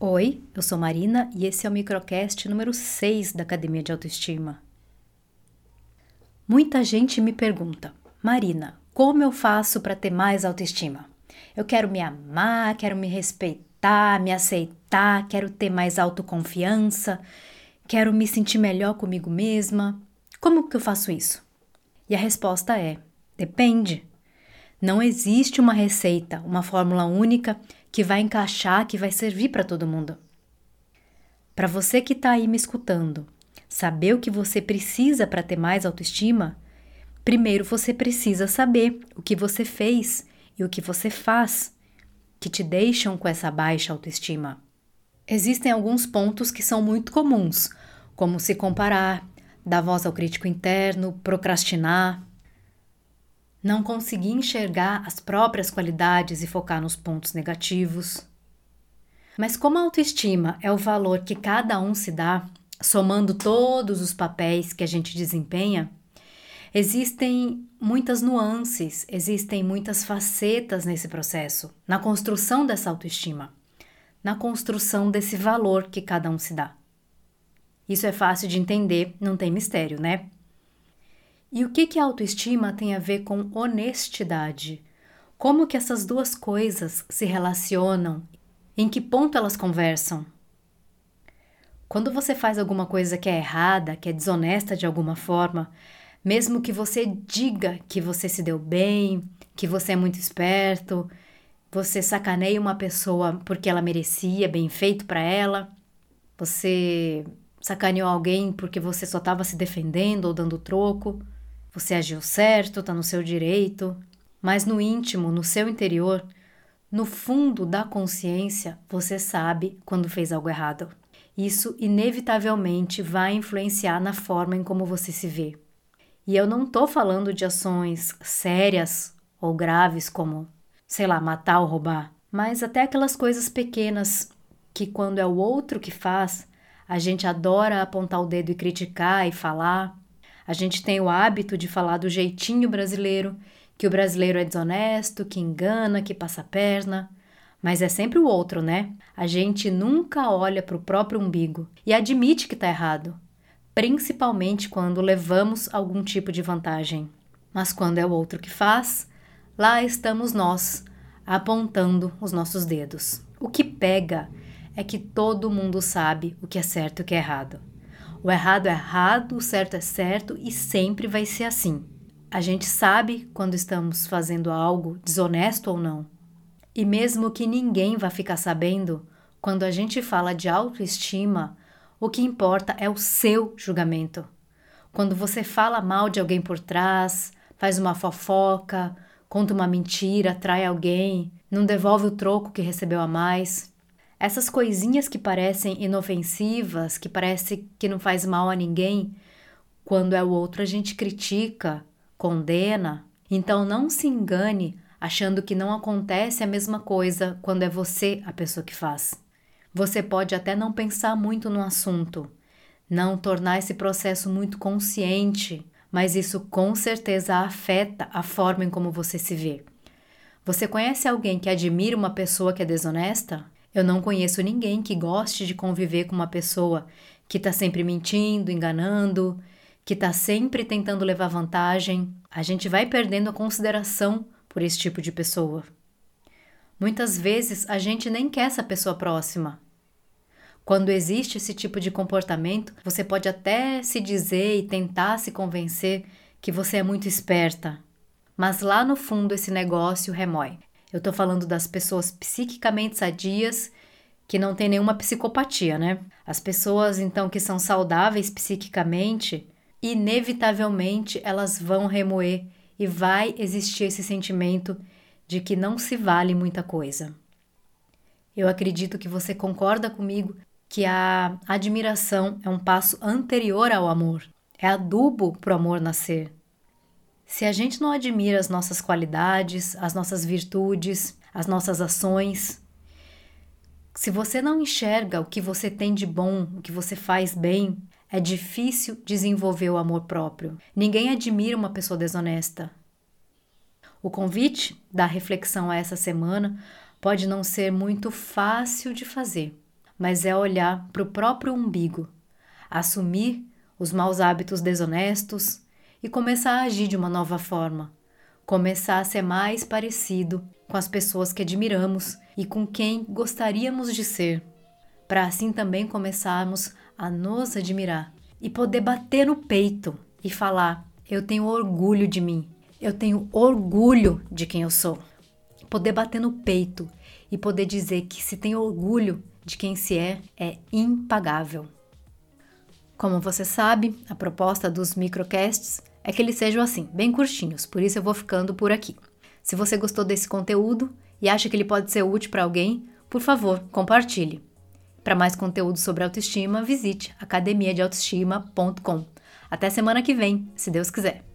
Oi, eu sou Marina e esse é o microcast número 6 da Academia de Autoestima. Muita gente me pergunta, Marina, como eu faço para ter mais autoestima? Eu quero me amar, quero me respeitar, me aceitar, quero ter mais autoconfiança, quero me sentir melhor comigo mesma. Como que eu faço isso? E a resposta é: depende. Não existe uma receita, uma fórmula única que vai encaixar, que vai servir para todo mundo. Para você que está aí me escutando, saber o que você precisa para ter mais autoestima, primeiro você precisa saber o que você fez e o que você faz que te deixam com essa baixa autoestima. Existem alguns pontos que são muito comuns, como se comparar, dar voz ao crítico interno, procrastinar, não conseguir enxergar as próprias qualidades e focar nos pontos negativos. Mas como a autoestima é o valor que cada um se dá, somando todos os papéis que a gente desempenha, existem muitas nuances, existem muitas facetas nesse processo, na construção dessa autoestima, na construção desse valor que cada um se dá. Isso é fácil de entender, não tem mistério, né? E o que, que autoestima tem a ver com honestidade? Como que essas duas coisas se relacionam? Em que ponto elas conversam? Quando você faz alguma coisa que é errada, que é desonesta de alguma forma, mesmo que você diga que você se deu bem, que você é muito esperto, você sacaneia uma pessoa porque ela merecia, bem feito para ela, você sacaneou alguém porque você só estava se defendendo ou dando troco. Você agiu certo, está no seu direito, mas no íntimo, no seu interior, no fundo da consciência, você sabe quando fez algo errado. Isso inevitavelmente vai influenciar na forma em como você se vê. E eu não estou falando de ações sérias ou graves como, sei lá, matar ou roubar, mas até aquelas coisas pequenas que, quando é o outro que faz, a gente adora apontar o dedo e criticar e falar, a gente tem o hábito de falar do jeitinho brasileiro, que o brasileiro é desonesto, que engana, que passa perna. Mas é sempre o outro, né? A gente nunca olha para o próprio umbigo e admite que está errado, principalmente quando levamos algum tipo de vantagem. Mas quando é o outro que faz, lá estamos nós, apontando os nossos dedos. O que pega é que todo mundo sabe o que é certo e o que é errado. O errado é errado, o certo é certo e sempre vai ser assim. A gente sabe quando estamos fazendo algo desonesto ou não. E mesmo que ninguém vá ficar sabendo, quando a gente fala de autoestima, o que importa é o seu julgamento. Quando você fala mal de alguém por trás, faz uma fofoca, conta uma mentira, trai alguém, não devolve o troco que recebeu a mais, essas coisinhas que parecem inofensivas, que parece que não faz mal a ninguém, quando é o outro a gente critica, condena. Então não se engane achando que não acontece a mesma coisa quando é você a pessoa que faz. Você pode até não pensar muito no assunto, não tornar esse processo muito consciente, mas isso com certeza afeta a forma em como você se vê. Você conhece alguém que admira uma pessoa que é desonesta? Eu não conheço ninguém que goste de conviver com uma pessoa que está sempre mentindo, enganando, que está sempre tentando levar vantagem. A gente vai perdendo a consideração por esse tipo de pessoa. Muitas vezes a gente nem quer essa pessoa próxima. Quando existe esse tipo de comportamento, você pode até se dizer e tentar se convencer que você é muito esperta, mas lá no fundo esse negócio remói. Eu tô falando das pessoas psiquicamente sadias que não têm nenhuma psicopatia, né? As pessoas então que são saudáveis psiquicamente, inevitavelmente elas vão remoer e vai existir esse sentimento de que não se vale muita coisa. Eu acredito que você concorda comigo que a admiração é um passo anterior ao amor, é adubo para o amor nascer. Se a gente não admira as nossas qualidades, as nossas virtudes, as nossas ações, se você não enxerga o que você tem de bom, o que você faz bem, é difícil desenvolver o amor próprio. Ninguém admira uma pessoa desonesta. O convite da reflexão a essa semana pode não ser muito fácil de fazer, mas é olhar para o próprio umbigo, assumir os maus hábitos desonestos e começar a agir de uma nova forma, começar a ser mais parecido com as pessoas que admiramos e com quem gostaríamos de ser, para assim também começarmos a nos admirar e poder bater no peito e falar: Eu tenho orgulho de mim, eu tenho orgulho de quem eu sou. Poder bater no peito e poder dizer que se tem orgulho de quem se é é impagável. Como você sabe, a proposta dos microcasts é que eles sejam assim, bem curtinhos, por isso eu vou ficando por aqui. Se você gostou desse conteúdo e acha que ele pode ser útil para alguém, por favor, compartilhe. Para mais conteúdo sobre autoestima, visite academiadeautoestima.com. Até semana que vem, se Deus quiser.